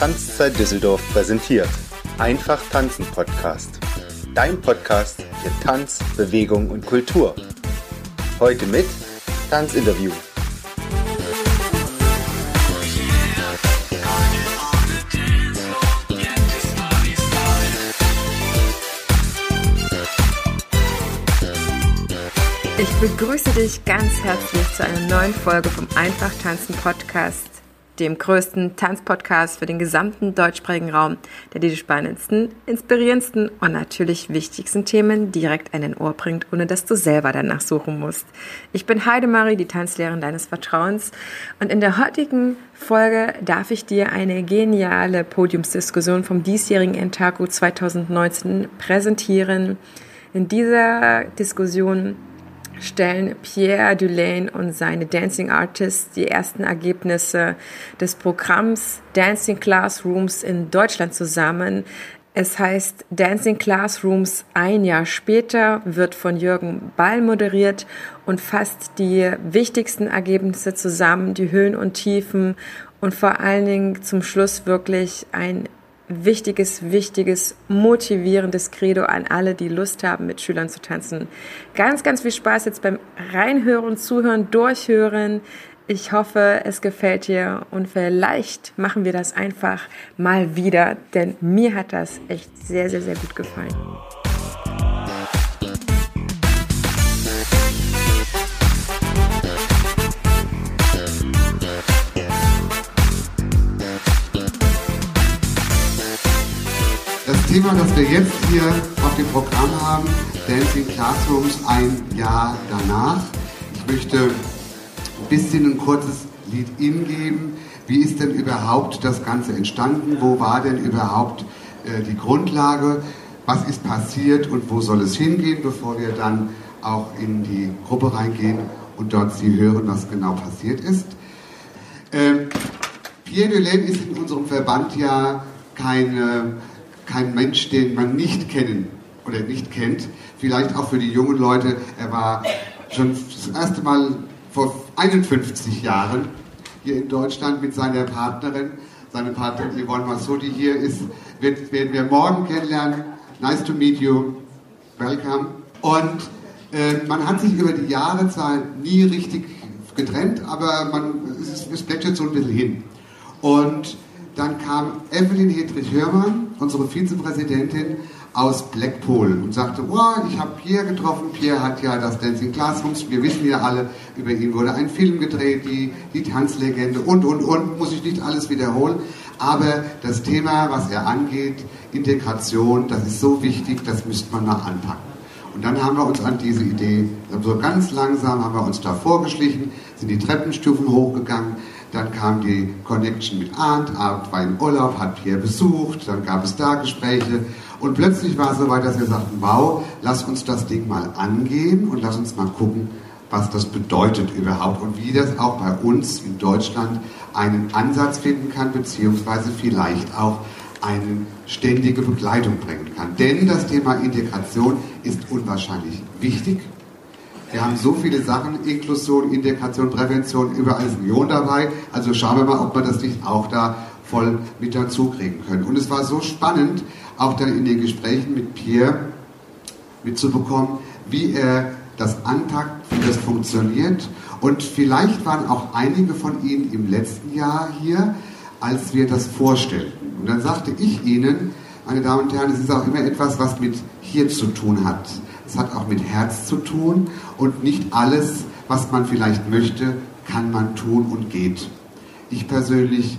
Tanzzeit Düsseldorf präsentiert. Einfach tanzen Podcast. Dein Podcast für Tanz, Bewegung und Kultur. Heute mit Tanzinterview. Ich begrüße dich ganz herzlich zu einer neuen Folge vom Einfach Tanzen Podcast, dem größten Tanzpodcast für den gesamten deutschsprachigen Raum, der dir die spannendsten, inspirierendsten und natürlich wichtigsten Themen direkt an den Ohr bringt, ohne dass du selber danach suchen musst. Ich bin Heidemarie, die Tanzlehrerin deines Vertrauens und in der heutigen Folge darf ich dir eine geniale Podiumsdiskussion vom diesjährigen Entaku 2019 präsentieren. In dieser Diskussion stellen Pierre Dulaine und seine Dancing Artists die ersten Ergebnisse des Programms Dancing Classrooms in Deutschland zusammen. Es heißt Dancing Classrooms ein Jahr später, wird von Jürgen Ball moderiert und fasst die wichtigsten Ergebnisse zusammen, die Höhen und Tiefen und vor allen Dingen zum Schluss wirklich ein wichtiges, wichtiges, motivierendes Credo an alle, die Lust haben, mit Schülern zu tanzen. Ganz, ganz viel Spaß jetzt beim Reinhören, Zuhören, Durchhören. Ich hoffe, es gefällt dir und vielleicht machen wir das einfach mal wieder, denn mir hat das echt sehr, sehr, sehr gut gefallen. Thema, das wir jetzt hier auf dem Programm haben, Dancing Classrooms ein Jahr danach. Ich möchte ein bisschen ein kurzes Lied-In geben. Wie ist denn überhaupt das Ganze entstanden? Wo war denn überhaupt äh, die Grundlage? Was ist passiert und wo soll es hingehen, bevor wir dann auch in die Gruppe reingehen und dort Sie hören, was genau passiert ist? Ähm, Pierre Delaine ist in unserem Verband ja keine kein Mensch, den man nicht kennen oder nicht kennt. Vielleicht auch für die jungen Leute. Er war schon das erste Mal vor 51 Jahren hier in Deutschland mit seiner Partnerin. Seine Partnerin Yvonne Massot, die hier ist, wird, werden wir morgen kennenlernen. Nice to meet you. Welcome. Und äh, man hat sich über die Jahre zwar nie richtig getrennt, aber man, es, es plätschert so ein bisschen hin. Und dann kam Evelyn Hedrich-Hörmann, unsere Vizepräsidentin aus Blackpool und sagte, wow, ich habe Pierre getroffen, Pierre hat ja das Dancing Classrooms, wir wissen ja alle, über ihn wurde ein Film gedreht, die, die Tanzlegende und, und, und, muss ich nicht alles wiederholen, aber das Thema, was er angeht, Integration, das ist so wichtig, das müsste man mal anpacken. Und dann haben wir uns an diese Idee, so ganz langsam haben wir uns da vorgeschlichen, sind die Treppenstufen hochgegangen, dann kam die Connection mit Arndt. Arndt war im Urlaub, hat Pierre besucht. Dann gab es da Gespräche. Und plötzlich war es so weit, dass wir sagten, wow, lass uns das Ding mal angehen und lass uns mal gucken, was das bedeutet überhaupt und wie das auch bei uns in Deutschland einen Ansatz finden kann, beziehungsweise vielleicht auch eine ständige Begleitung bringen kann. Denn das Thema Integration ist unwahrscheinlich wichtig wir haben so viele Sachen, Inklusion, Integration, Prävention, überall ist Million dabei. Also schauen wir mal, ob wir das nicht auch da voll mit dazu kriegen können. Und es war so spannend, auch dann in den Gesprächen mit Pierre mitzubekommen, wie er das anpackt, wie das funktioniert. Und vielleicht waren auch einige von Ihnen im letzten Jahr hier, als wir das vorstellten. Und dann sagte ich Ihnen, meine Damen und Herren, es ist auch immer etwas, was mit hier zu tun hat. Es hat auch mit Herz zu tun und nicht alles, was man vielleicht möchte, kann man tun und geht. Ich persönlich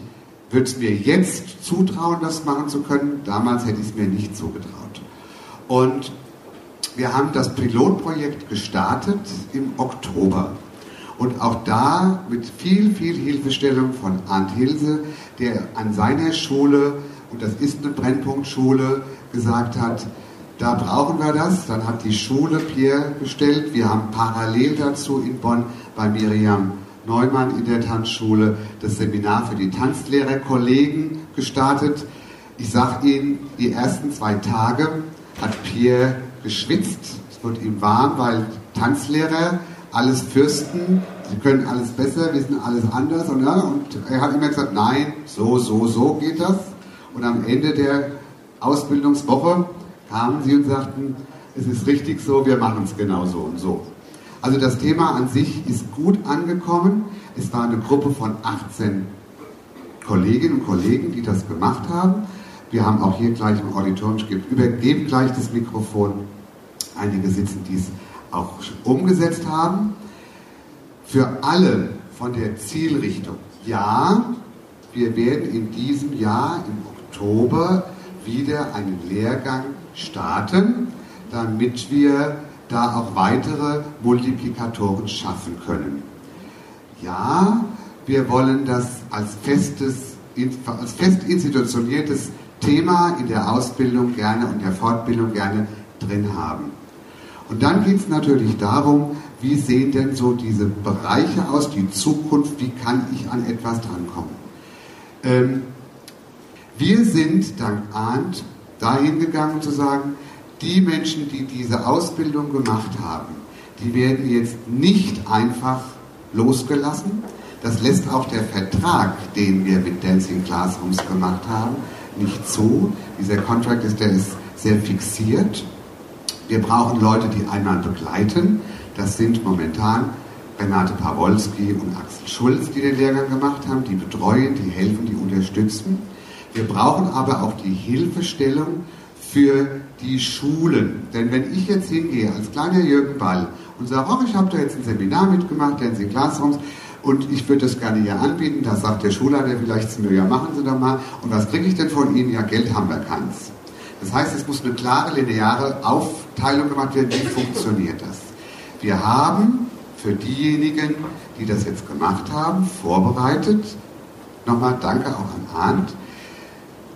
würde es mir jetzt zutrauen, das machen zu können. Damals hätte ich es mir nicht so getraut. Und wir haben das Pilotprojekt gestartet im Oktober. Und auch da mit viel, viel Hilfestellung von Arndt Hilse, der an seiner Schule, und das ist eine Brennpunktschule, gesagt hat, da brauchen wir das. Dann hat die Schule Pierre bestellt. Wir haben parallel dazu in Bonn bei Miriam Neumann in der Tanzschule das Seminar für die Tanzlehrerkollegen gestartet. Ich sage Ihnen, die ersten zwei Tage hat Pierre geschwitzt. Es wurde ihm warm, weil Tanzlehrer alles Fürsten, sie können alles besser, wissen alles anders. Und, ja, und er hat immer gesagt, nein, so, so, so geht das. Und am Ende der Ausbildungswoche kamen sie und sagten, es ist richtig so, wir machen es genau so und so. Also das Thema an sich ist gut angekommen. Es war eine Gruppe von 18 Kolleginnen und Kollegen, die das gemacht haben. Wir haben auch hier gleich im Auditorium, ich übergebe gleich das Mikrofon. Einige sitzen, die es auch umgesetzt haben. Für alle von der Zielrichtung, ja, wir werden in diesem Jahr im Oktober wieder einen Lehrgang starten, damit wir da auch weitere Multiplikatoren schaffen können. Ja, wir wollen das als festes, als fest institutioniertes Thema in der Ausbildung gerne und der Fortbildung gerne drin haben. Und dann geht es natürlich darum, wie sehen denn so diese Bereiche aus, die Zukunft, wie kann ich an etwas drankommen. Ähm, wir sind dank Arndt dahin gegangen zu sagen, die Menschen, die diese Ausbildung gemacht haben, die werden jetzt nicht einfach losgelassen. Das lässt auch der Vertrag, den wir mit Dancing Classrooms gemacht haben, nicht zu. Dieser Contract ist, der ist sehr fixiert. Wir brauchen Leute, die einmal begleiten. Das sind momentan Renate Pawolski und Axel Schulz, die den Lehrgang gemacht haben, die betreuen, die helfen, die unterstützen. Wir brauchen aber auch die Hilfestellung für die Schulen. Denn wenn ich jetzt hingehe als kleiner Jürgen Ball und sage, ach, ich habe da jetzt ein Seminar mitgemacht, Dancing Classrooms, und ich würde das gerne hier anbieten, da sagt der Schulleiter vielleicht zu mir, ja machen Sie doch mal, und was kriege ich denn von Ihnen? Ja, Geld haben wir keins. Das heißt, es muss eine klare, lineare Aufteilung gemacht werden, wie funktioniert das. Wir haben für diejenigen, die das jetzt gemacht haben, vorbereitet, nochmal danke auch an Arndt,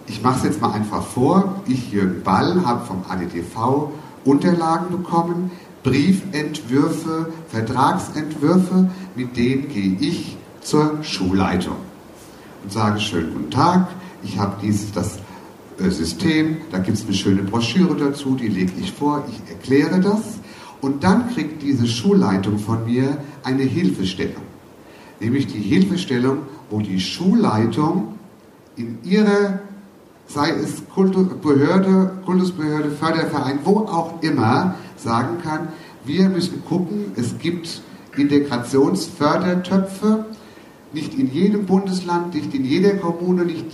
ich mache es jetzt mal einfach vor. Ich, Jürgen Ball, habe vom ADTV Unterlagen bekommen, Briefentwürfe, Vertragsentwürfe, mit denen gehe ich zur Schulleitung und sage, schönen guten Tag, ich habe dieses, das äh, System, da gibt es eine schöne Broschüre dazu, die lege ich vor, ich erkläre das. Und dann kriegt diese Schulleitung von mir eine Hilfestellung. Nämlich die Hilfestellung, wo die Schulleitung in ihrer sei es Kultusbehörde, Kultusbehörde, Förderverein, wo auch immer, sagen kann, wir müssen gucken, es gibt Integrationsfördertöpfe, nicht in jedem Bundesland, nicht in jeder Kommune, nicht,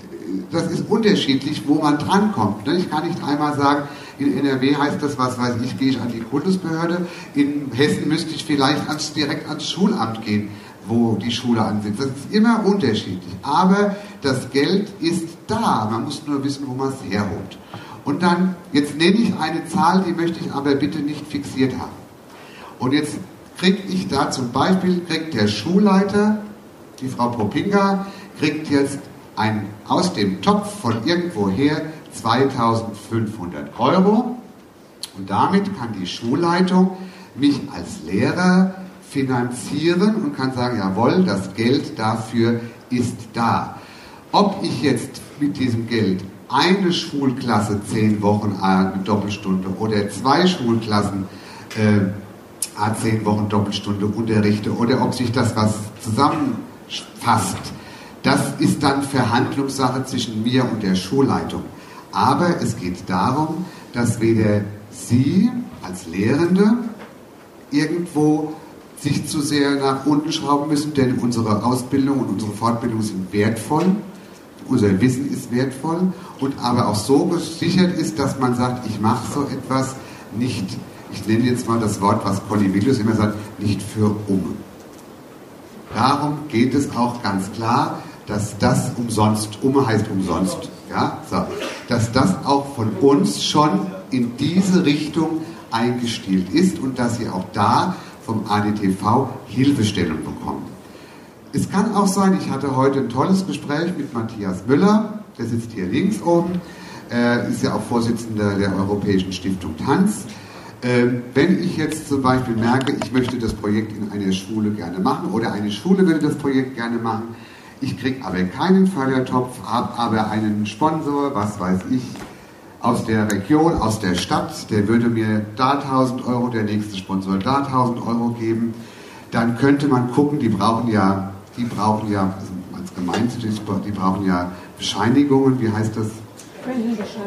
das ist unterschiedlich, wo man drankommt. Ne? Ich kann nicht einmal sagen, in NRW heißt das, was weiß ich, gehe ich an die Kultusbehörde, in Hessen müsste ich vielleicht ans, direkt ans Schulamt gehen wo die Schule ansitzt. Das ist immer unterschiedlich. Aber das Geld ist da. Man muss nur wissen, wo man es herholt. Und dann, jetzt nenne ich eine Zahl, die möchte ich aber bitte nicht fixiert haben. Und jetzt kriege ich da zum Beispiel, kriegt der Schulleiter, die Frau Popinga, kriegt jetzt ein, aus dem Topf von irgendwoher 2500 Euro. Und damit kann die Schulleitung mich als Lehrer finanzieren und kann sagen, jawohl, das Geld dafür ist da. Ob ich jetzt mit diesem Geld eine Schulklasse zehn Wochen eine Doppelstunde oder zwei Schulklassen äh, zehn Wochen Doppelstunde unterrichte oder ob sich das was zusammenfasst, das ist dann Verhandlungssache zwischen mir und der Schulleitung. Aber es geht darum, dass weder Sie als Lehrende irgendwo sich zu sehr nach unten schrauben müssen, denn unsere Ausbildung und unsere Fortbildung sind wertvoll, unser Wissen ist wertvoll und aber auch so gesichert ist, dass man sagt, ich mache so etwas nicht, ich nenne jetzt mal das Wort, was Cornelius immer sagt, nicht für um. Darum geht es auch ganz klar, dass das umsonst, um heißt umsonst, ja, so, dass das auch von uns schon in diese Richtung eingestielt ist und dass sie auch da vom ADTV Hilfestellung bekommen. Es kann auch sein, ich hatte heute ein tolles Gespräch mit Matthias Müller, der sitzt hier links oben, äh, ist ja auch Vorsitzender der Europäischen Stiftung Tanz. Ähm, wenn ich jetzt zum Beispiel merke, ich möchte das Projekt in einer Schule gerne machen oder eine Schule würde das Projekt gerne machen, ich kriege aber keinen Fördertopf, habe aber einen Sponsor, was weiß ich, aus der Region, aus der Stadt, der würde mir da 1000 Euro, der nächste Sponsor da 1000 Euro geben. dann könnte man gucken, die brauchen ja, die brauchen ja, also als Gemeinde, die brauchen ja Bescheinigungen, wie heißt das?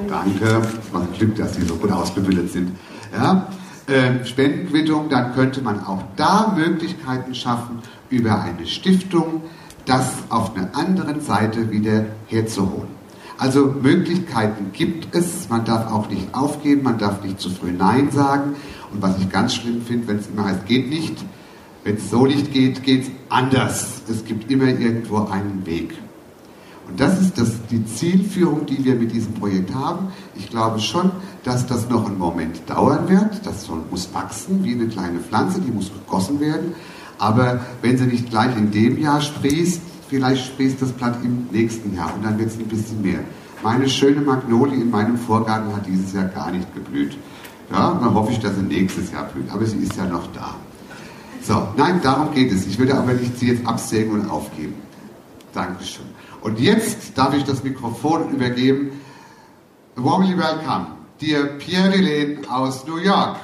Danke, was ein Glück, dass die so gut ausgebildet sind. Ja? Äh, Spendenquittung, dann könnte man auch da Möglichkeiten schaffen, über eine Stiftung das auf einer anderen Seite wieder herzuholen. Also Möglichkeiten gibt es, man darf auch nicht aufgeben, man darf nicht zu früh Nein sagen. Und was ich ganz schlimm finde, wenn es immer heißt, geht nicht, wenn es so nicht geht, geht es anders. Es gibt immer irgendwo einen Weg. Und das ist das, die Zielführung, die wir mit diesem Projekt haben. Ich glaube schon, dass das noch einen Moment dauern wird. Das muss wachsen wie eine kleine Pflanze, die muss gegossen werden. Aber wenn sie nicht gleich in dem Jahr sprießt, vielleicht sprießt das Blatt im nächsten Jahr und dann wird es ein bisschen mehr. Meine schöne Magnolie in meinem Vorgarten hat dieses Jahr gar nicht geblüht. Ja, dann hoffe ich, dass sie nächstes Jahr blüht. Aber sie ist ja noch da. So, nein, darum geht es. Ich würde aber nicht sie jetzt absägen und aufgeben. Dankeschön. Und jetzt darf ich das Mikrofon übergeben. Warmly welcome, dear Pierre Helene aus New York.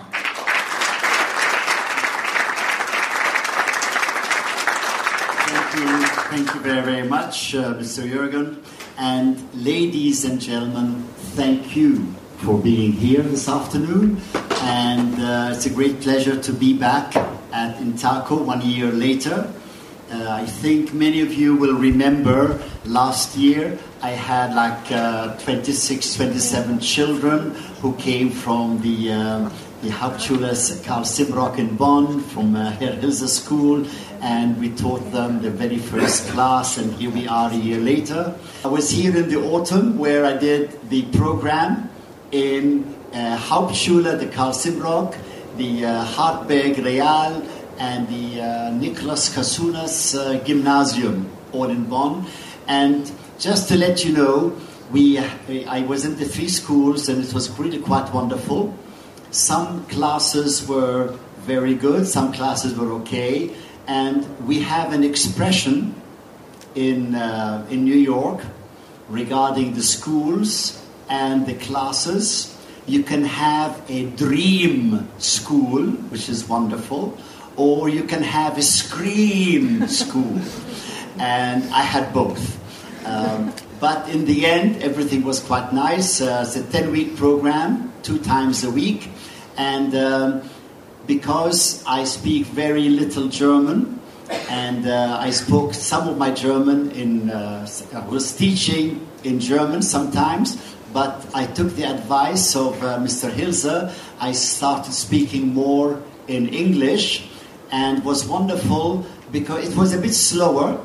Thank you very, very much, uh, Mr. Jürgen. And ladies and gentlemen, thank you for being here this afternoon. And uh, it's a great pleasure to be back at Intaco one year later. Uh, I think many of you will remember last year I had like uh, 26, 27 children who came from the uh, the Hauptschule Karl Simrock in Bonn from uh, Herr Hilse School, and we taught them the very first class, and here we are a year later. I was here in the autumn where I did the program in uh, Hauptschule, the Karl Simrock, the uh, Hartberg Real, and the uh, Niklas Kasunas uh, Gymnasium, all in Bonn. And just to let you know, we, I was in the three schools, and it was really quite wonderful. Some classes were very good, some classes were okay, and we have an expression in, uh, in New York regarding the schools and the classes. You can have a dream school, which is wonderful, or you can have a scream school. And I had both. Um, but in the end, everything was quite nice. Uh, it's a 10 week program, two times a week. And um, because I speak very little German, and uh, I spoke some of my German in, uh, I was teaching in German sometimes, but I took the advice of uh, Mr. Hilse. I started speaking more in English, and was wonderful because it was a bit slower,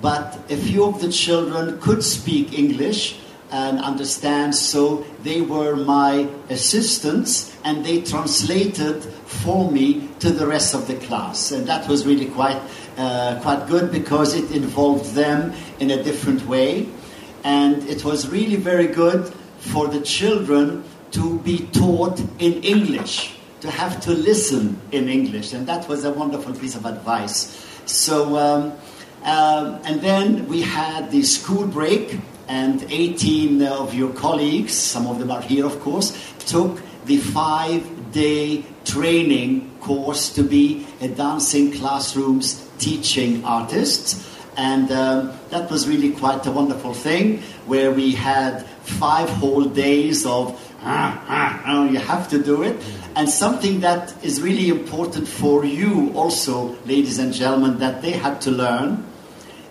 but a few of the children could speak English and understand. So they were my assistants and they translated for me to the rest of the class. And that was really quite, uh, quite good because it involved them in a different way. And it was really very good for the children to be taught in English, to have to listen in English. And that was a wonderful piece of advice. So, um, um, and then we had the school break and 18 of your colleagues, some of them are here, of course, took the five day training course to be a dancing classrooms teaching artists. And um, that was really quite a wonderful thing where we had five whole days of ah, ah, ah, you have to do it. And something that is really important for you also, ladies and gentlemen, that they had to learn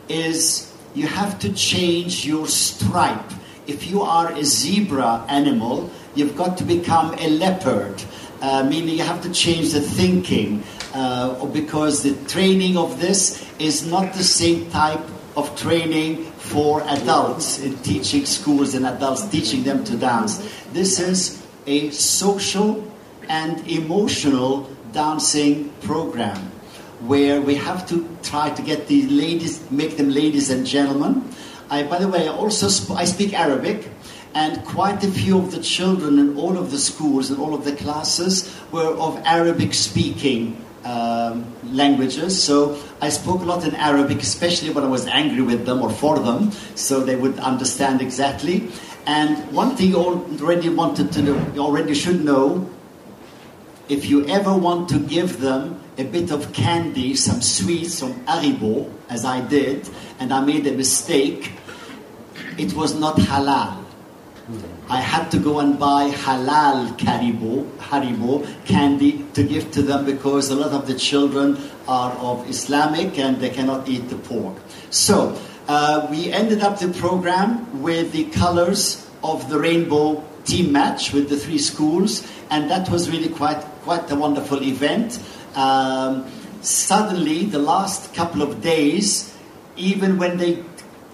is you have to change your stripe. If you are a zebra animal, you've got to become a leopard, uh, meaning you have to change the thinking uh, because the training of this is not the same type of training for adults in teaching schools and adults teaching them to dance. This is a social and emotional dancing program where we have to try to get the ladies, make them ladies and gentlemen. I, by the way, I also sp- I speak Arabic, and quite a few of the children in all of the schools and all of the classes were of Arabic-speaking um, languages. So I spoke a lot in Arabic, especially when I was angry with them or for them, so they would understand exactly. And one thing you already wanted to know, you already should know, if you ever want to give them a bit of candy, some sweets, some Haribo, as I did, and I made a mistake, it was not halal. I had to go and buy halal Haribo, Haribo candy to give to them because a lot of the children are of Islamic and they cannot eat the pork. So uh, we ended up the program with the colors of the rainbow team match with the three schools, and that was really quite quite a wonderful event. Um, suddenly, the last couple of days, even when they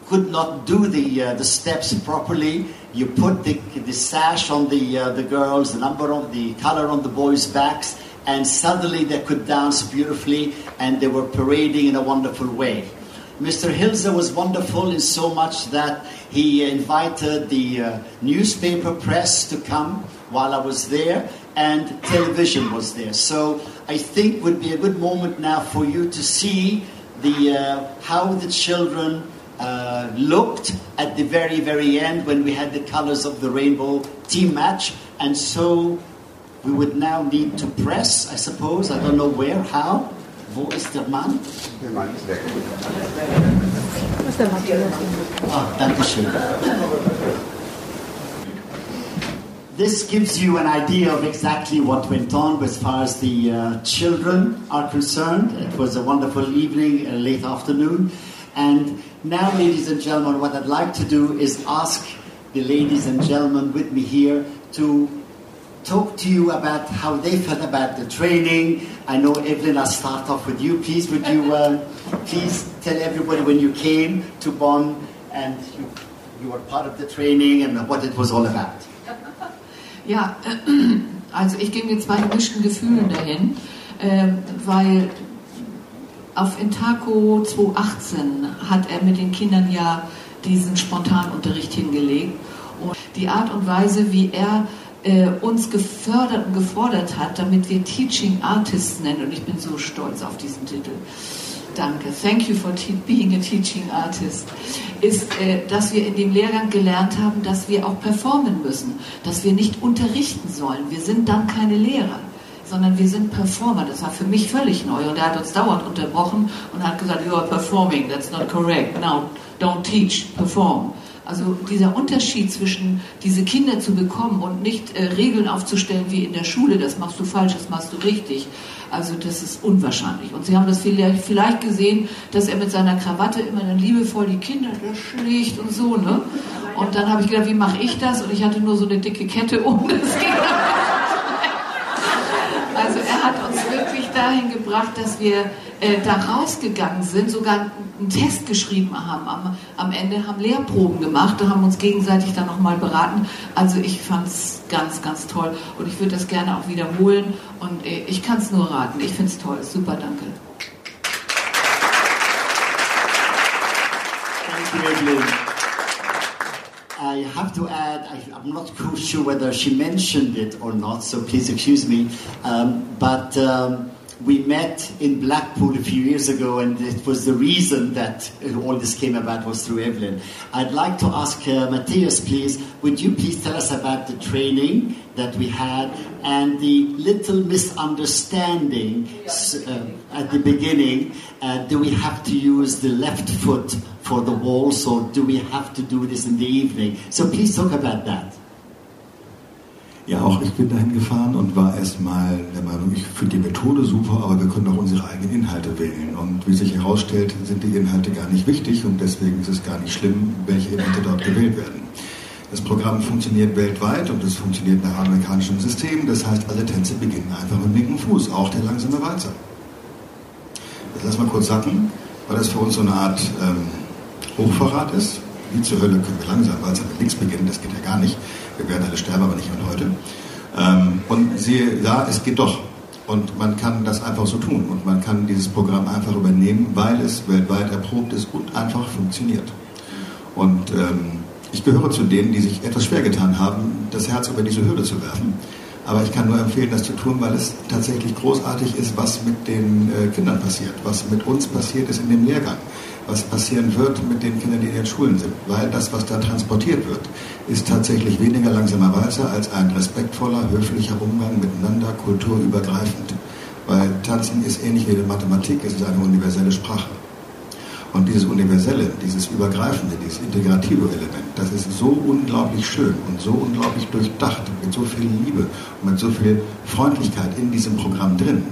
could not do the uh, the steps properly, you put the, the sash on the uh, the girls, the number of the color on the boys' backs, and suddenly they could dance beautifully, and they were parading in a wonderful way. Mr. Hilzer was wonderful in so much that he invited the uh, newspaper press to come while I was there, and television was there. So I think would be a good moment now for you to see the uh, how the children uh, looked at the very very end when we had the colors of the rainbow team match, and so we would now need to press. I suppose I don't know where, how. Wo ist der Mann? Der Mann ist weg. Ah, danke schön. This gives you an idea of exactly what went on as far as the uh, children are concerned. It was a wonderful evening, a late afternoon. And now, ladies and gentlemen, what I'd like to do is ask the ladies and gentlemen with me here to talk to you about how they felt about the training. I know Evelyn, I'll start off with you. Please, would you uh, please tell everybody when you came to Bonn and you, you were part of the training and what it was all about? Ja, also ich ging mit zwei gemischten Gefühlen dahin, äh, weil auf Intaco 2018 hat er mit den Kindern ja diesen Spontanunterricht hingelegt. Und die Art und Weise, wie er äh, uns gefördert und gefordert hat, damit wir Teaching Artists nennen, und ich bin so stolz auf diesen Titel, danke, thank you for being a teaching artist, ist, äh, dass wir in dem Lehrgang gelernt haben, dass wir auch performen müssen, dass wir nicht unterrichten sollen. Wir sind dann keine Lehrer sondern wir sind Performer. Das war für mich völlig neu. Und er hat uns dauernd unterbrochen und hat gesagt, you are performing, that's not correct. Now, don't teach, perform. Also dieser Unterschied zwischen diese Kinder zu bekommen und nicht äh, Regeln aufzustellen wie in der Schule, das machst du falsch, das machst du richtig. Also das ist unwahrscheinlich. Und Sie haben das vielleicht, gesehen, dass er mit seiner Krawatte immer dann liebevoll die Kinder schlägt und so. Ne? Und dann habe ich gedacht, wie mache ich das? Und ich hatte nur so eine dicke Kette um. Das ging also er hat uns wirklich dahin gebracht, dass wir äh, da rausgegangen sind, sogar einen Test geschrieben haben. Am, am Ende haben Lehrproben gemacht, da haben uns gegenseitig dann nochmal beraten. Also ich fand es ganz, ganz toll und ich würde das gerne auch wiederholen und äh, ich kann es nur raten. Ich finde es toll. Super, danke. Thank you. I have to add, I, I'm not quite sure whether she mentioned it or not, so please excuse me. Um, but um, we met in Blackpool a few years ago, and it was the reason that all this came about was through Evelyn. I'd like to ask uh, Matthias, please, would you please tell us about the training that we had and the little misunderstanding uh, at the beginning? Uh, do we have to use the left foot for the waltz, or do we have to do this in the evening? So please talk about that. Ja, auch ich bin dahin gefahren und war erstmal der Meinung, ich finde die Methode super, aber wir können auch unsere eigenen Inhalte wählen. Und wie sich herausstellt, sind die Inhalte gar nicht wichtig und deswegen ist es gar nicht schlimm, welche Inhalte dort gewählt werden. Das Programm funktioniert weltweit und es funktioniert nach amerikanischem System. Das heißt, alle Tänze beginnen einfach mit dem linken Fuß, auch der langsame Walzer. Das lassen wir kurz sacken, weil das für uns so eine Art ähm, Hochverrat ist. Wie zur Hölle können wir langsam Walzer mit links beginnen, das geht ja gar nicht. Wir werden alle sterben, aber nicht heute. Ähm, und siehe, ja, es geht doch. Und man kann das einfach so tun. Und man kann dieses Programm einfach übernehmen, weil es weltweit erprobt ist und einfach funktioniert. Und ähm, ich gehöre zu denen, die sich etwas schwer getan haben, das Herz über diese Hürde zu werfen. Aber ich kann nur empfehlen, das zu tun, weil es tatsächlich großartig ist, was mit den äh, Kindern passiert, was mit uns passiert ist in dem Lehrgang, was passieren wird mit den Kindern, die in den Schulen sind. Weil das, was da transportiert wird, ist tatsächlich weniger langsamerweise als ein respektvoller, höflicher Umgang miteinander, kulturübergreifend. Weil Tanzen ist ähnlich wie die Mathematik, es ist eine universelle Sprache. Und dieses Universelle, dieses Übergreifende, dieses integrative Element, das ist so unglaublich schön und so unglaublich durchdacht, mit so viel Liebe und mit so viel Freundlichkeit in diesem Programm drin,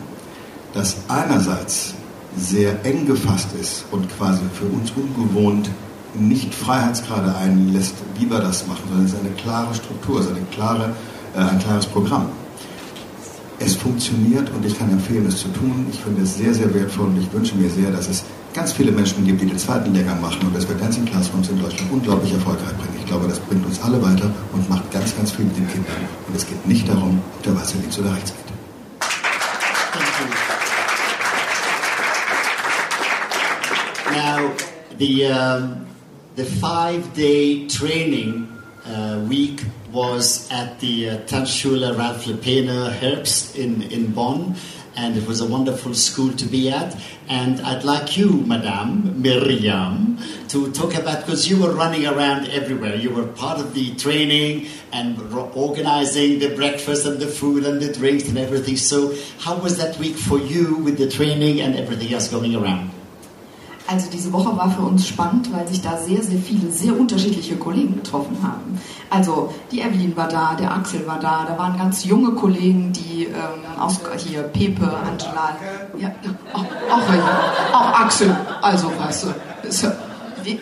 dass einerseits sehr eng gefasst ist und quasi für uns ungewohnt nicht Freiheitsgrade einlässt, wie wir das machen, sondern es ist eine klare Struktur, es ist eine klare, äh, ein klares Programm. Es funktioniert und ich kann empfehlen, es zu tun. Ich finde es sehr, sehr wertvoll und ich wünsche mir sehr, dass es ganz viele Menschen gibt, die den zweiten Lehrgang machen und das wird Dancing Classrooms in Deutschland unglaublich erfolgreich bringen. Ich glaube, das bringt uns alle weiter und macht ganz, ganz viel mit den Kindern. Und es geht nicht darum, ob der Wasser links oder rechts geht. Now, the, um, the five-day training uh, week was at the uh, Tanzschule Ralf Lepene Herbst in, in Bonn. and it was a wonderful school to be at. And I'd like you, Madame Miriam, to talk about because you were running around everywhere. You were part of the training and organizing the breakfast and the food and the drinks and everything. So, how was that week for you with the training and everything else going around? Also diese Woche war für uns spannend, weil sich da sehr, sehr viele, sehr unterschiedliche Kollegen getroffen haben. Also die Evelyn war da, der Axel war da, da waren ganz junge Kollegen, die ähm, aus hier Pepe, Angela, ja, auch, auch, auch Axel, also weißt du, ist,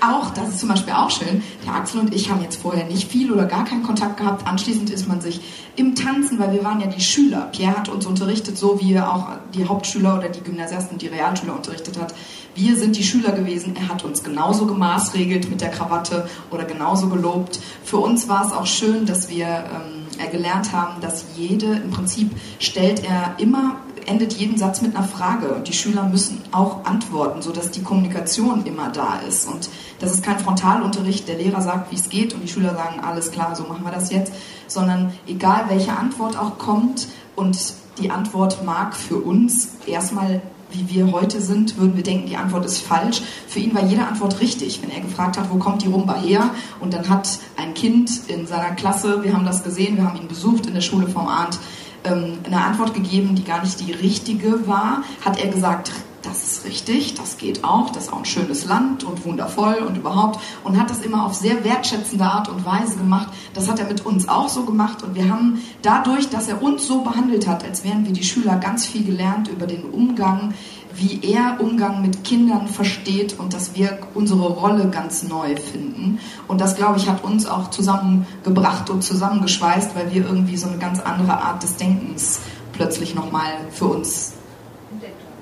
auch, das ist zum Beispiel auch schön, der Axel und ich haben jetzt vorher nicht viel oder gar keinen Kontakt gehabt. Anschließend ist man sich im Tanzen, weil wir waren ja die Schüler. Pierre hat uns unterrichtet, so wie er auch die Hauptschüler oder die Gymnasiasten, die Realschüler unterrichtet hat. Wir sind die Schüler gewesen. Er hat uns genauso gemaßregelt mit der Krawatte oder genauso gelobt. Für uns war es auch schön, dass wir ähm, gelernt haben, dass jede, im Prinzip stellt er immer endet jeden Satz mit einer Frage die Schüler müssen auch antworten, sodass die Kommunikation immer da ist. Und das ist kein Frontalunterricht, der Lehrer sagt, wie es geht und die Schüler sagen, alles klar, so machen wir das jetzt, sondern egal welche Antwort auch kommt und die Antwort mag für uns erstmal wie wir heute sind, würden wir denken, die Antwort ist falsch. Für ihn war jede Antwort richtig. Wenn er gefragt hat, wo kommt die Rumba her? Und dann hat ein Kind in seiner Klasse, wir haben das gesehen, wir haben ihn besucht in der Schule vom Arndt, ähm, eine Antwort gegeben, die gar nicht die richtige war, hat er gesagt, das ist richtig, das geht auch, das ist auch ein schönes Land und wundervoll und überhaupt und hat das immer auf sehr wertschätzende Art und Weise gemacht. Das hat er mit uns auch so gemacht und wir haben dadurch, dass er uns so behandelt hat, als wären wir die Schüler, ganz viel gelernt über den Umgang wie er Umgang mit Kindern versteht und dass wir unsere Rolle ganz neu finden. Und das, glaube ich, hat uns auch zusammengebracht und zusammengeschweißt, weil wir irgendwie so eine ganz andere Art des Denkens plötzlich nochmal für uns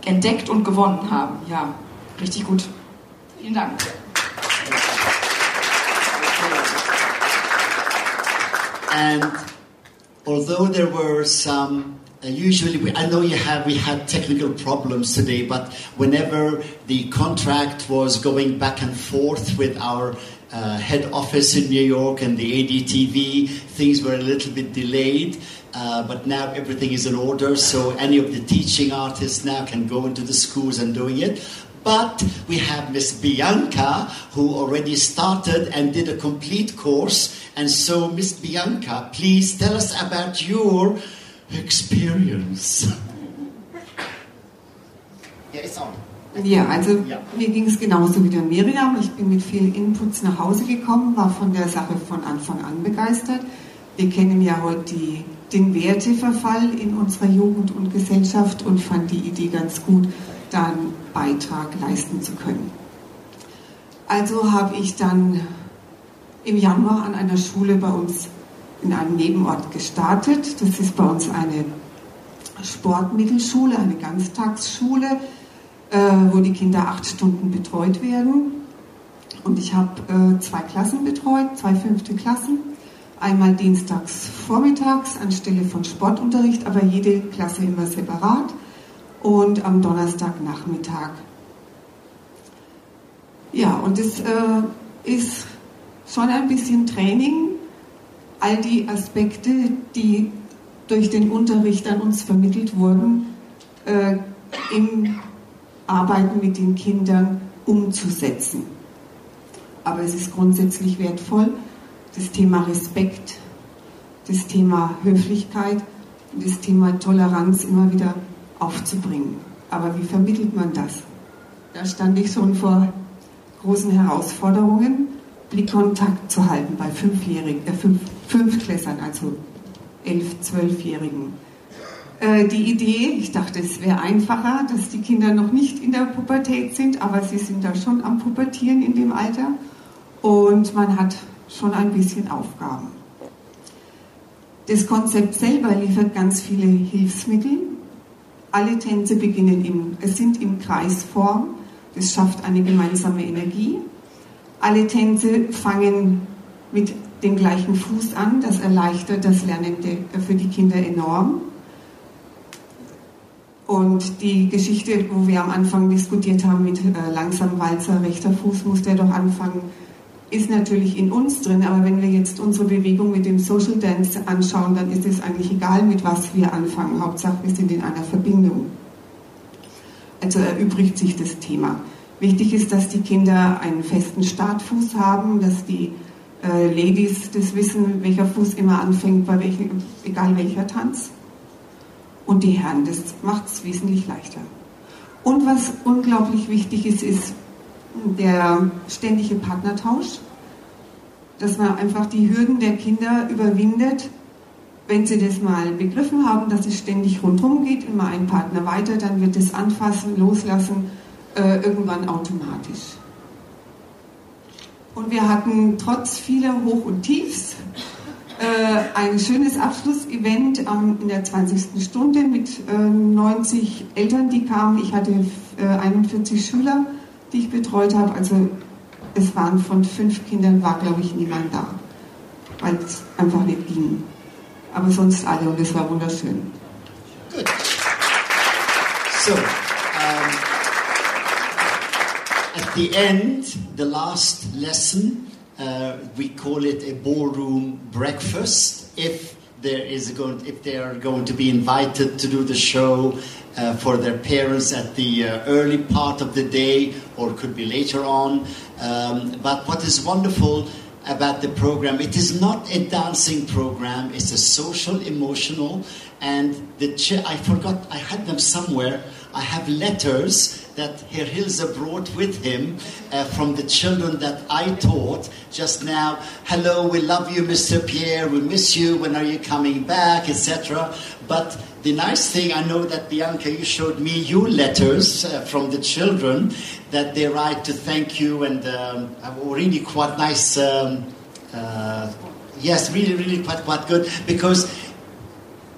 entdeckt und gewonnen haben. Ja, richtig gut. Vielen Dank. And although there were some Uh, usually, we, I know you have we had technical problems today, but whenever the contract was going back and forth with our uh, head office in New York and the ADTV, things were a little bit delayed. Uh, but now everything is in order, so any of the teaching artists now can go into the schools and doing it. But we have Miss Bianca who already started and did a complete course. And so, Miss Bianca, please tell us about your experience. Ja, also ja. mir ging es genauso wie der Miriam. Ich bin mit vielen Inputs nach Hause gekommen, war von der Sache von Anfang an begeistert. Wir kennen ja heute die, den Werteverfall in unserer Jugend und Gesellschaft und fand die Idee ganz gut, da einen Beitrag leisten zu können. Also habe ich dann im Januar an einer Schule bei uns in einem Nebenort gestartet. Das ist bei uns eine Sportmittelschule, eine Ganztagsschule, äh, wo die Kinder acht Stunden betreut werden. Und ich habe äh, zwei Klassen betreut, zwei fünfte Klassen. Einmal dienstags vormittags anstelle von Sportunterricht, aber jede Klasse immer separat. Und am Donnerstagnachmittag. Ja, und es äh, ist schon ein bisschen Training, all die Aspekte, die durch den Unterricht an uns vermittelt wurden, äh, im Arbeiten mit den Kindern umzusetzen. Aber es ist grundsätzlich wertvoll, das Thema Respekt, das Thema Höflichkeit, das Thema Toleranz immer wieder aufzubringen. Aber wie vermittelt man das? Da stand ich schon vor großen Herausforderungen, Blickkontakt zu halten bei Fünfjährigen, äh, Fünf, Fünftklässern, also elf, zwölfjährigen. Äh, die Idee, ich dachte, es wäre einfacher, dass die Kinder noch nicht in der Pubertät sind, aber sie sind da schon am Pubertieren in dem Alter und man hat schon ein bisschen Aufgaben. Das Konzept selber liefert ganz viele Hilfsmittel. Alle Tänze beginnen im, es sind in Kreisform. Das schafft eine gemeinsame Energie. Alle Tänze fangen mit dem gleichen Fuß an. Das erleichtert das Lernen für die Kinder enorm. Und die Geschichte, wo wir am Anfang diskutiert haben mit äh, langsam Walzer, rechter Fuß muss der doch anfangen, ist natürlich in uns drin, aber wenn wir jetzt unsere Bewegung mit dem Social Dance anschauen, dann ist es eigentlich egal, mit was wir anfangen. Hauptsache, wir sind in einer Verbindung. Also erübrigt sich das Thema. Wichtig ist, dass die Kinder einen festen Startfuß haben, dass die äh, Ladies das wissen, welcher Fuß immer anfängt, bei welchem, egal welcher Tanz. Und die Herren, das macht es wesentlich leichter. Und was unglaublich wichtig ist, ist, der ständige Partnertausch, dass man einfach die Hürden der Kinder überwindet. Wenn sie das mal begriffen haben, dass es ständig rundherum geht, immer ein Partner weiter, dann wird das Anfassen, Loslassen äh, irgendwann automatisch. Und wir hatten trotz vieler Hoch- und Tiefs äh, ein schönes Abschlussevent ähm, in der 20. Stunde mit äh, 90 Eltern, die kamen. Ich hatte äh, 41 Schüler die ich betreut habe. Also es waren von fünf Kindern, war glaube ich niemand da, weil es einfach nicht ging. Aber sonst alle und es war wunderschön. Gut. So, um, at the end, the last lesson, uh, we call it a ballroom breakfast. If there is going, if they are going to be invited to do the show uh, for their parents at the uh, early part of the day or could be later on. Um, but what is wonderful about the program, it is not a dancing program, it's a social, emotional, and the ch- I forgot, I had them somewhere. I have letters that Herr Hilse brought with him uh, from the children that I taught just now. Hello, we love you, Mr. Pierre. We miss you. When are you coming back, etc. But the nice thing, I know that Bianca, you showed me your letters uh, from the children that they write to thank you, and um, really quite nice. Um, uh, yes, really, really quite quite good because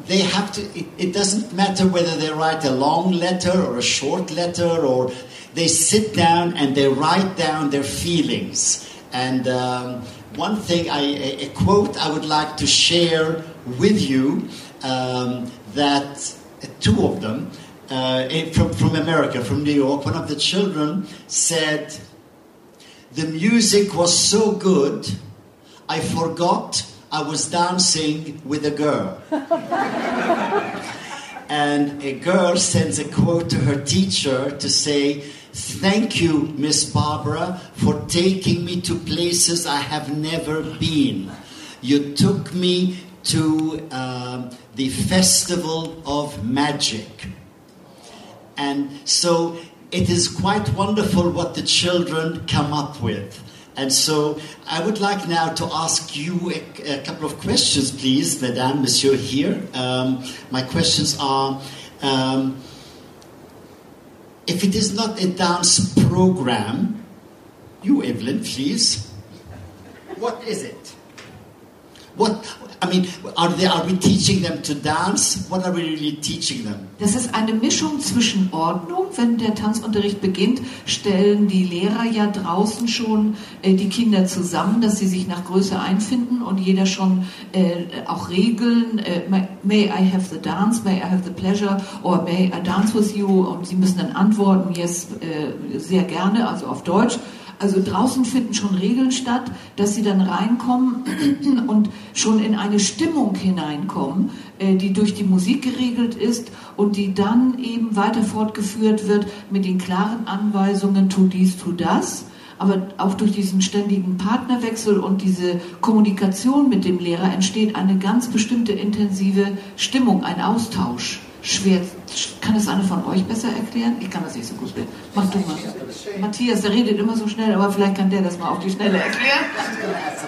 they have to it, doesn't matter whether they write a long letter or a short letter or they sit down and they write down their feelings. And um, one thing I, a, a, quote i would like to share with you um, that two of them uh, from, from america from new york one of the children said the music was so good i forgot I was dancing with a girl. and a girl sends a quote to her teacher to say, Thank you, Miss Barbara, for taking me to places I have never been. You took me to um, the Festival of Magic. And so it is quite wonderful what the children come up with. And so I would like now to ask you a, a couple of questions, please, Madame, Monsieur, here. Um, my questions are um, if it is not a dance program, you, Evelyn, please, what is it? What, I mean, are, they, are we teaching them to dance? What are we really teaching them? Das ist eine Mischung zwischen Ordnung. Wenn der Tanzunterricht beginnt, stellen die Lehrer ja draußen schon äh, die Kinder zusammen, dass sie sich nach Größe einfinden und jeder schon äh, auch Regeln, äh, may I have the dance, may I have the pleasure or may I dance with you und sie müssen dann antworten, yes, äh, sehr gerne, also auf Deutsch Also draußen finden schon Regeln statt, dass sie dann reinkommen und schon in eine Stimmung hineinkommen, äh, die durch die Musik geregelt ist und die dann eben weiter fortgeführt wird mit den klaren Anweisungen, tu dies, tu das aber auch durch diesen ständigen Partnerwechsel und diese Kommunikation mit dem Lehrer entsteht eine ganz bestimmte intensive Stimmung, ein Austausch. Schwer. Kann es einer von euch besser erklären? Ich kann das nicht so gut. Mach du mal. Matthias, der redet immer so schnell, aber vielleicht kann der das mal auf die Schnelle erklären.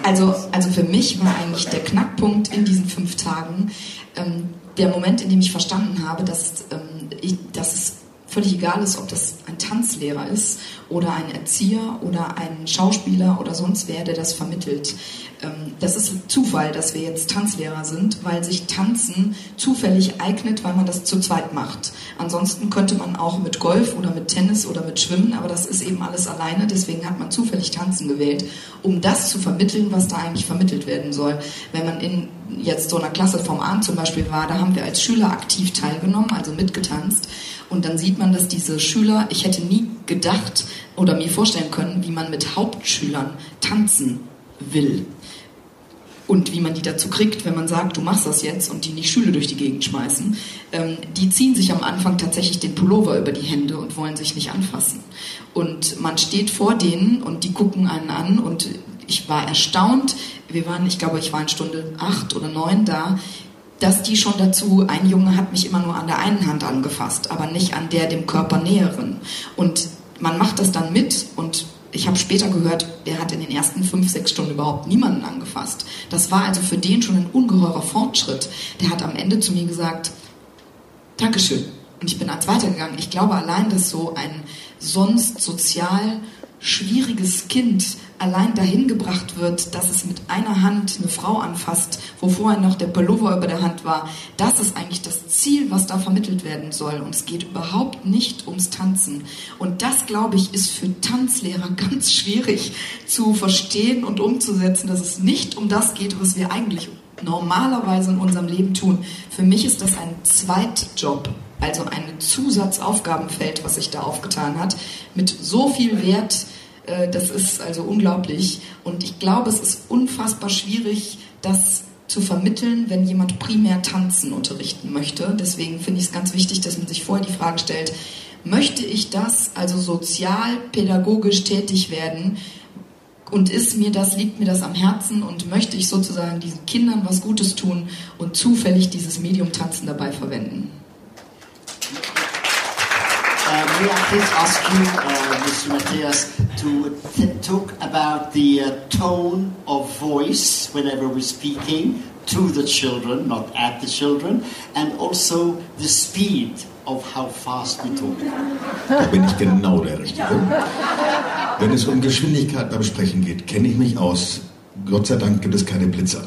Also, also für mich war eigentlich der Knackpunkt in diesen fünf Tagen ähm, der Moment, in dem ich verstanden habe, dass, ähm, ich, dass es völlig egal ist, ob das ein Tanzlehrer ist oder ein Erzieher oder ein Schauspieler oder sonst wer, der das vermittelt. Ähm, das ist Zufall, dass wir jetzt Tanzlehrer sind, weil sich Tanzen zufällig eignet, weil man das zu zweit macht. Ansonsten könnte man auch mit Golf oder mit Tennis oder mit Schwimmen, aber das ist eben alles alleine, deswegen hat man zufällig Tanzen gewählt, um das zu vermitteln, was da eigentlich vermittelt werden soll. Wenn man in jetzt so einer Klasse vom Abend zum Beispiel war, da haben wir als Schüler aktiv teilgenommen, also mitgetanzt. Und dann sieht man, dass diese Schüler, ich hätte nie gedacht oder mir vorstellen können, wie man mit Hauptschülern tanzen will. Und wie man die dazu kriegt, wenn man sagt, du machst das jetzt und die nicht Schüler durch die Gegend schmeißen. Ähm, die ziehen sich am Anfang tatsächlich den Pullover über die Hände und wollen sich nicht anfassen. Und man steht vor denen und die gucken einen an und ich war erstaunt. Wir waren, ich glaube, ich war in Stunde acht oder neun da dass die schon dazu, ein Junge hat mich immer nur an der einen Hand angefasst, aber nicht an der dem Körper näheren. Und man macht das dann mit und ich habe später gehört, der hat in den ersten fünf, sechs Stunden überhaupt niemanden angefasst. Das war also für den schon ein ungeheurer Fortschritt. Der hat am Ende zu mir gesagt, Dankeschön. Und ich bin als weitergegangen. Ich glaube allein, dass so ein sonst sozial schwieriges Kind allein dahin gebracht wird, dass es mit einer Hand eine Frau anfasst, wo vorher noch der Pullover über der Hand war, das ist eigentlich das Ziel, was da vermittelt werden soll. Und es geht überhaupt nicht ums Tanzen. Und das, glaube ich, ist für Tanzlehrer ganz schwierig zu verstehen und umzusetzen, dass es nicht um das geht, was wir eigentlich normalerweise in unserem Leben tun. Für mich ist das ein Zweitjob, also ein Zusatzaufgabenfeld, was sich da aufgetan hat, mit so viel Wert, das ist also unglaublich. Und ich glaube, es ist unfassbar schwierig, das zu vermitteln, wenn jemand primär Tanzen unterrichten möchte. Deswegen finde ich es ganz wichtig, dass man sich vorher die Frage stellt, möchte ich das, also sozial, pädagogisch tätig werden? Und ist mir das, liegt mir das am Herzen und möchte ich sozusagen diesen Kindern was Gutes tun und zufällig dieses Medium Tanzen dabei verwenden? Uh, may I please ask you, uh, Mr. Matthias, to talk about the uh, tone of voice whenever we're speaking to the children, not at the children, and also the speed of how fast we talk. Da bin ich genau der Richtige. Wenn es um Geschwindigkeit beim Sprechen geht, kenne ich mich aus. Gott sei Dank gibt es keine Blitzer.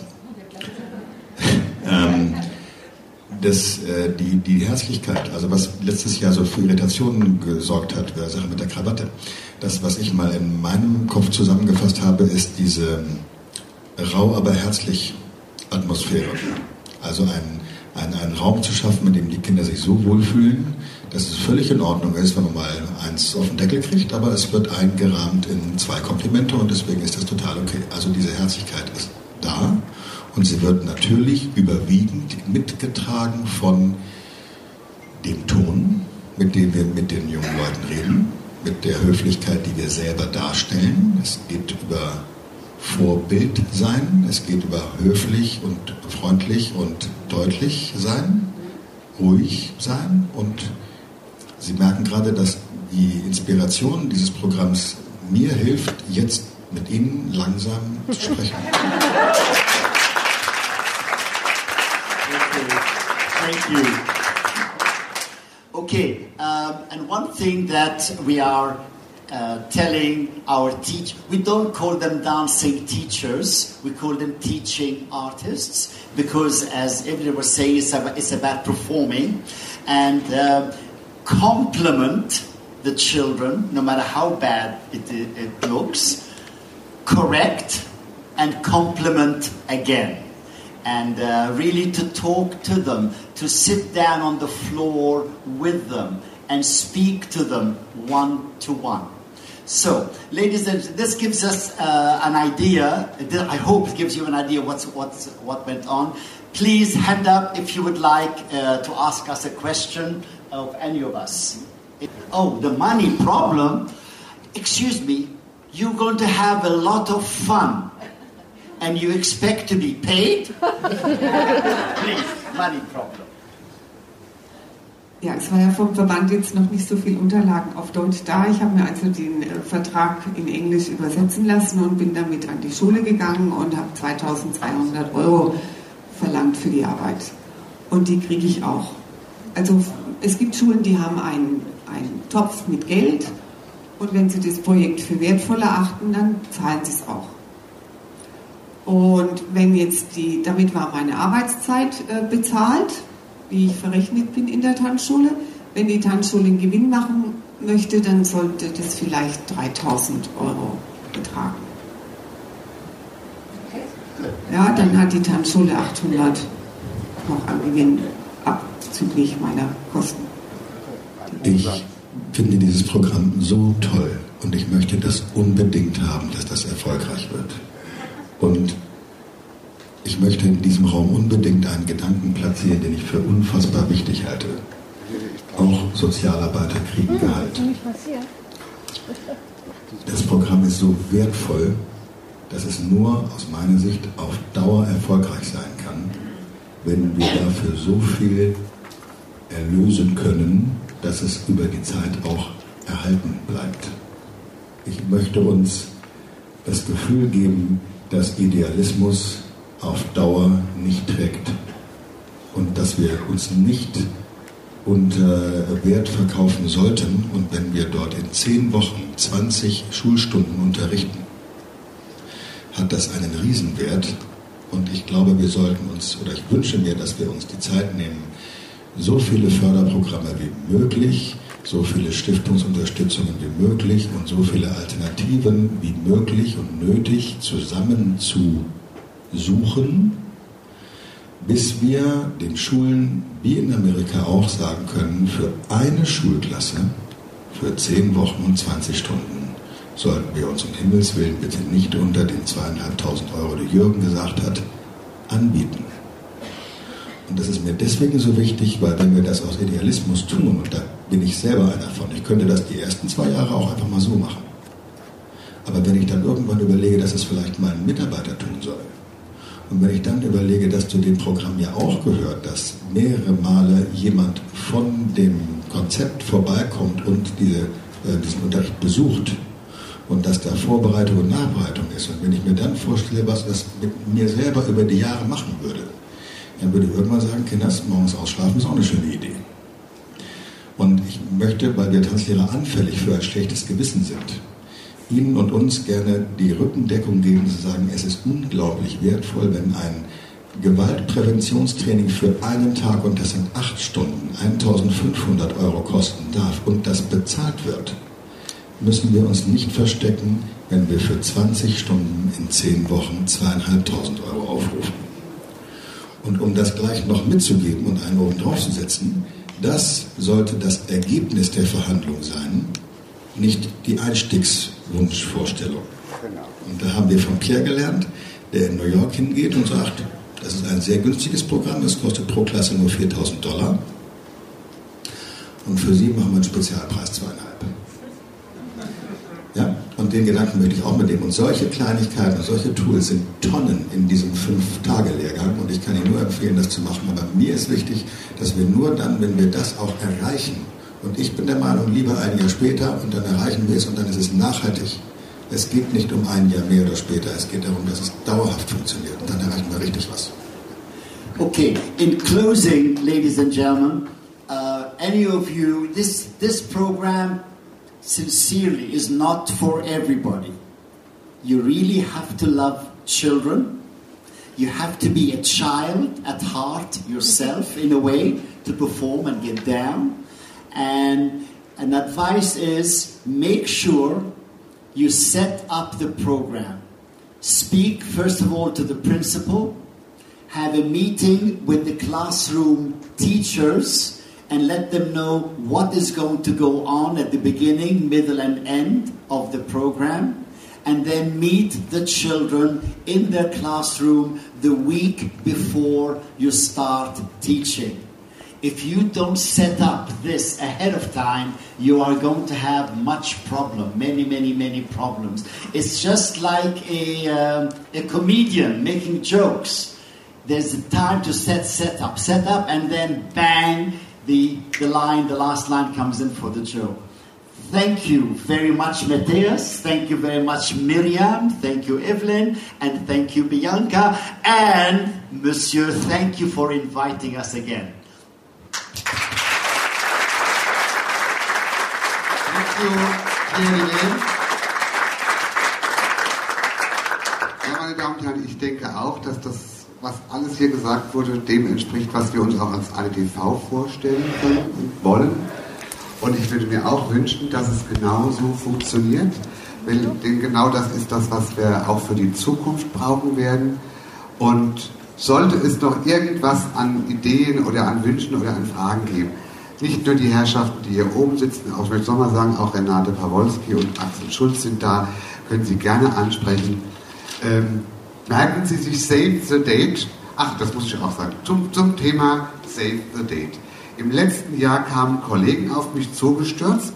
ähm, das, äh, die, die Herzlichkeit, also was letztes Jahr so für Irritationen gesorgt hat, der Sache mit der Krawatte, das, was ich mal in meinem Kopf zusammengefasst habe, ist diese rau, aber herzlich Atmosphäre. Also ein, ein, einen Raum zu schaffen, in dem die Kinder sich so wohlfühlen, dass es völlig in Ordnung ist, wenn man mal eins auf den Deckel kriegt, aber es wird eingerahmt in zwei Komplimente und deswegen ist das total okay. Also diese Herzlichkeit ist da und sie wird natürlich überwiegend mitgetragen von dem Ton, mit dem wir mit den jungen Leuten reden, mit der Höflichkeit, die wir selber darstellen. Es geht über Vorbild sein, es geht über höflich und freundlich und deutlich sein, ruhig sein und Sie merken gerade, dass die Inspiration dieses Programms mir hilft, jetzt mit Ihnen langsam zu sprechen. Thank you. Okay, um, and one thing that we are uh, telling our teach, we don't call them dancing teachers, we call them teaching artists, because as everyone was saying, it's about, it's about performing and uh, compliment the children, no matter how bad it, it looks, correct and compliment again and uh, really to talk to them, to sit down on the floor with them and speak to them one to one. So, ladies and this gives us uh, an idea. I hope it gives you an idea what's, what's, what went on. Please hand up if you would like uh, to ask us a question of any of us. Oh, the money problem. Excuse me, you're going to have a lot of fun and you expect to be paid? Please, money problem. Ja, es war ja vom Verband jetzt noch nicht so viel Unterlagen auf Deutsch da. Ich habe mir also den äh, Vertrag in Englisch übersetzen lassen und bin damit an die Schule gegangen und habe 2200 Euro verlangt für die Arbeit. Und die kriege ich auch. Also es gibt Schulen, die haben einen, einen Topf mit Geld und wenn sie das Projekt für wertvoll erachten, dann zahlen sie es auch. Und wenn jetzt die, damit war meine Arbeitszeit äh, bezahlt, wie ich verrechnet bin in der Tanzschule. Wenn die Tanzschule einen Gewinn machen möchte, dann sollte das vielleicht 3000 Euro betragen. Ja, dann hat die Tanzschule 800 noch an Gewinn abzüglich meiner Kosten. Ich finde dieses Programm so toll und ich möchte das unbedingt haben, dass das erfolgreich wird. Und ich möchte in diesem Raum unbedingt einen Gedanken platzieren, den ich für unfassbar wichtig halte. Auch Sozialarbeiter kriegen Gehalt. Das Programm ist so wertvoll, dass es nur aus meiner Sicht auf Dauer erfolgreich sein kann, wenn wir dafür so viel erlösen können, dass es über die Zeit auch erhalten bleibt. Ich möchte uns das Gefühl geben, dass Idealismus auf Dauer nicht trägt und dass wir uns nicht unter Wert verkaufen sollten und wenn wir dort in zehn Wochen 20 Schulstunden unterrichten, hat das einen Riesenwert. Und ich glaube, wir sollten uns, oder ich wünsche mir, dass wir uns die Zeit nehmen, so viele Förderprogramme wie möglich, so viele Stiftungsunterstützungen wie möglich und so viele Alternativen wie möglich und nötig zusammen zu suchen, bis wir den Schulen wie in Amerika auch sagen können, für eine Schulklasse, für 10 Wochen und 20 Stunden, sollten wir uns um Himmels Willen bitte nicht unter den zweieinhalbtausend Euro, die Jürgen gesagt hat, anbieten. Und das ist mir deswegen so wichtig, weil wenn wir das aus Idealismus tun, und da bin ich selber einer von, ich könnte das die ersten zwei Jahre auch einfach mal so machen. Aber wenn ich dann irgendwann überlege, dass es vielleicht mein Mitarbeiter tun soll, und wenn ich dann überlege, dass zu dem Programm ja auch gehört, dass mehrere Male jemand von dem Konzept vorbeikommt und diese, äh, diesen Unterricht besucht und dass da Vorbereitung und Nachbereitung ist. Und wenn ich mir dann vorstelle, was das mit mir selber über die Jahre machen würde, dann würde ich irgendwann sagen, Kinders, morgens ausschlafen ist auch eine schöne Idee. Und ich möchte, weil wir Tanzlehrer anfällig für ein schlechtes Gewissen sind, Ihnen und uns gerne die Rückendeckung geben, zu sagen, es ist unglaublich wertvoll, wenn ein Gewaltpräventionstraining für einen Tag, und das sind acht Stunden, 1500 Euro kosten darf und das bezahlt wird, müssen wir uns nicht verstecken, wenn wir für 20 Stunden in 10 Wochen zweieinhalbtausend Euro aufrufen. Und um das gleich noch mitzugeben und einen oben drauf zu setzen, das sollte das Ergebnis der Verhandlung sein, nicht die Einstiegswunschvorstellung. Genau. Und da haben wir von Pierre gelernt, der in New York hingeht und sagt, das ist ein sehr günstiges Programm, es kostet pro Klasse nur 4000 Dollar. Und für Sie machen wir einen Spezialpreis zweieinhalb. Ja, und den Gedanken möchte ich auch mitnehmen. Und solche Kleinigkeiten solche Tools sind Tonnen in diesem Fünf-Tage-Lehrgang. Und ich kann Ihnen nur empfehlen, das zu machen. Aber mir ist wichtig, dass wir nur dann, wenn wir das auch erreichen, und ich bin der Meinung, lieber ein Jahr später und dann erreichen wir es und dann ist es nachhaltig. Es geht nicht um ein Jahr mehr oder später, es geht darum, dass es dauerhaft funktioniert und dann erreichen wir richtig was. Okay, in closing, ladies and gentlemen, uh, any of you, this, this program sincerely is not for everybody. You really have to love children. You have to be a child at heart yourself in a way to perform and get down. And an advice is make sure you set up the program. Speak, first of all, to the principal, have a meeting with the classroom teachers, and let them know what is going to go on at the beginning, middle, and end of the program, and then meet the children in their classroom the week before you start teaching. If you don't set up this ahead of time, you are going to have much problem, many, many, many problems. It's just like a, um, a comedian making jokes. There's a time to set, set up, set up, and then bang, the, the line, the last line comes in for the joke. Thank you very much, Matthias. Thank you very much, Miriam. Thank you, Evelyn. And thank you, Bianca. And, Monsieur, thank you for inviting us again. Thank you, Thierry was alles hier gesagt wurde, dem entspricht, was wir uns auch als ADTV vorstellen können und wollen. Und ich würde mir auch wünschen, dass es genauso funktioniert, denn genau das ist das, was wir auch für die Zukunft brauchen werden. Und sollte es noch irgendwas an Ideen oder an Wünschen oder an Fragen geben, nicht nur die Herrschaften, die hier oben sitzen, auch ich möchte nochmal sagen, auch Renate Pawolski und Axel Schulz sind da, können Sie gerne ansprechen. Ähm, merken Sie sich Save the Date. Ach, das muss ich auch sagen. Zum, zum Thema Save the Date. Im letzten Jahr kamen Kollegen auf mich zugestürzt,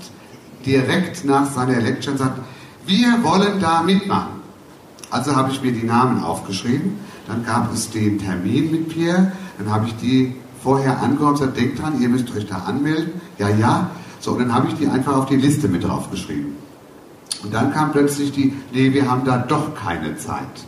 direkt nach seiner Lecture und sagten, wir wollen da mitmachen. Also habe ich mir die Namen aufgeschrieben, dann gab es den Termin mit Pierre, dann habe ich die vorher angehört und gesagt, denkt dran, ihr müsst euch da anmelden. Ja, ja. So, und dann habe ich die einfach auf die Liste mit draufgeschrieben. Und dann kam plötzlich die, nee, wir haben da doch keine Zeit.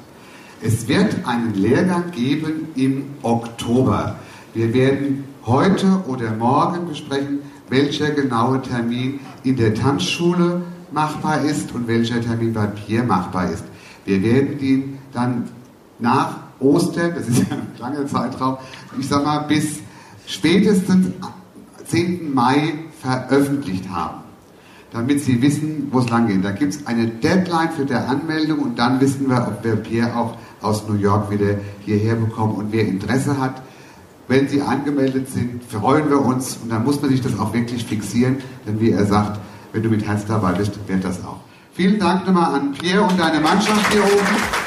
Es wird einen Lehrgang geben im Oktober. Wir werden heute oder morgen besprechen, welcher genaue Termin in der Tanzschule machbar ist und welcher Termin bei Pierre machbar ist. Wir werden den dann nach Ostern, das ist ja ein langer Zeitraum, ich sag mal bis spätestens 10. Mai veröffentlicht haben, damit Sie wissen, wo es lang geht. Da gibt es eine Deadline für die Anmeldung und dann wissen wir, ob wir Pierre auch aus New York wieder hierher bekommen. Und wer Interesse hat, wenn Sie angemeldet sind, freuen wir uns und dann muss man sich das auch wirklich fixieren, denn wie er sagt, wenn du mit Herz dabei bist, wird das auch. Vielen Dank nochmal an Pierre und deine Mannschaft hier oben.